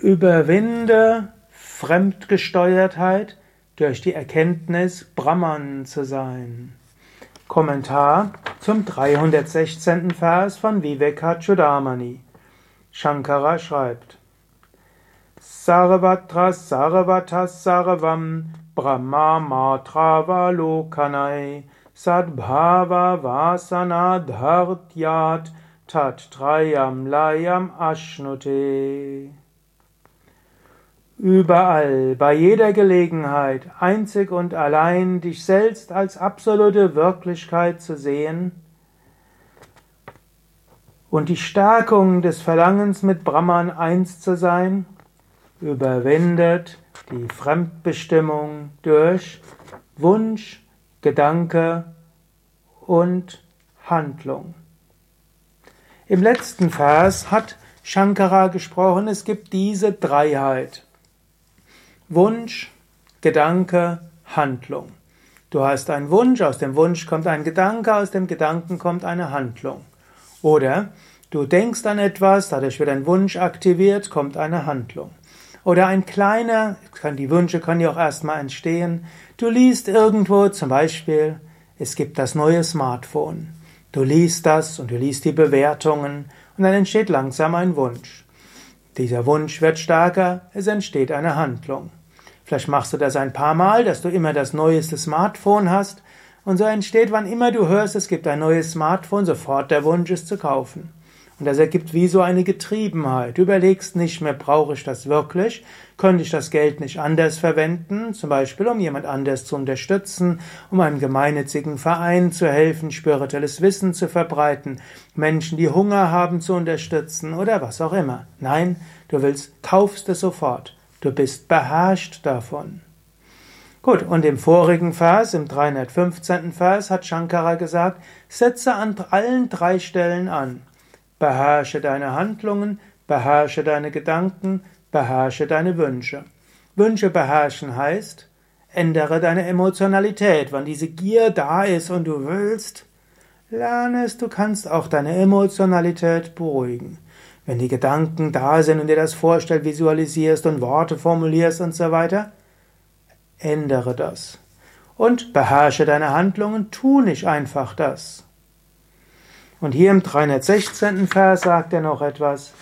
Überwinde Fremdgesteuertheit durch die Erkenntnis, Brahman zu sein. Kommentar zum 316. Vers von Vivekachudamani. Shankara schreibt: Sarvatra Sarvatas Sarvam Brahma Matra Valokanai Sadbhava Vasana Dhartyat Tat Trayam Layam Ashnute Überall, bei jeder Gelegenheit, einzig und allein dich selbst als absolute Wirklichkeit zu sehen und die Stärkung des Verlangens mit Brahman eins zu sein, überwindet die Fremdbestimmung durch Wunsch, Gedanke und Handlung. Im letzten Vers hat Shankara gesprochen, es gibt diese Dreiheit. Wunsch, Gedanke, Handlung. Du hast einen Wunsch, aus dem Wunsch kommt ein Gedanke, aus dem Gedanken kommt eine Handlung. Oder du denkst an etwas, dadurch wird ein Wunsch aktiviert, kommt eine Handlung. Oder ein kleiner, die Wünsche können ja auch erstmal entstehen. Du liest irgendwo zum Beispiel, es gibt das neue Smartphone. Du liest das und du liest die Bewertungen und dann entsteht langsam ein Wunsch. Dieser Wunsch wird stärker, es entsteht eine Handlung. Vielleicht machst du das ein paar Mal, dass du immer das neueste Smartphone hast. Und so entsteht, wann immer du hörst, es gibt ein neues Smartphone, sofort der Wunsch, es zu kaufen. Und das ergibt wie so eine Getriebenheit. Du überlegst nicht mehr, brauche ich das wirklich? Könnte ich das Geld nicht anders verwenden? Zum Beispiel, um jemand anders zu unterstützen, um einem gemeinnützigen Verein zu helfen, spirituelles Wissen zu verbreiten, Menschen, die Hunger haben, zu unterstützen oder was auch immer. Nein, du willst, kaufst es sofort. Du bist beherrscht davon. Gut, und im vorigen Vers, im 315. Vers, hat Shankara gesagt, setze an allen drei Stellen an. Beherrsche deine Handlungen, beherrsche deine Gedanken, beherrsche deine Wünsche. Wünsche beherrschen heißt, ändere deine Emotionalität. Wenn diese Gier da ist und du willst, lerne es, du kannst auch deine Emotionalität beruhigen. Wenn die Gedanken da sind und dir das vorstellst, visualisierst und Worte formulierst und so weiter, ändere das. Und beherrsche deine Handlungen, tu nicht einfach das. Und hier im 316. Vers sagt er noch etwas.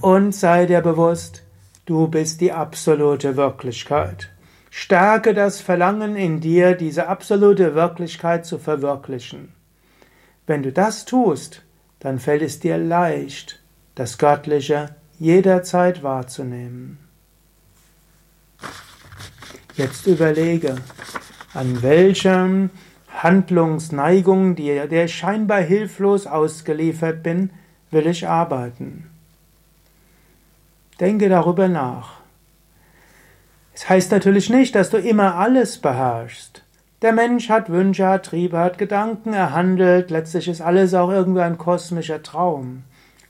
Und sei dir bewusst, du bist die absolute Wirklichkeit. Stärke das Verlangen in dir, diese absolute Wirklichkeit zu verwirklichen. Wenn du das tust, dann fällt es dir leicht, das Göttliche jederzeit wahrzunehmen. Jetzt überlege, an welchem Handlungsneigung, der ich scheinbar hilflos ausgeliefert bin, will ich arbeiten. Denke darüber nach. Es heißt natürlich nicht, dass du immer alles beherrschst. Der Mensch hat Wünsche, hat Triebe, hat Gedanken, er handelt, letztlich ist alles auch irgendwie ein kosmischer Traum.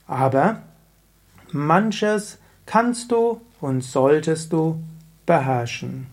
Aber manches kannst du und solltest du beherrschen.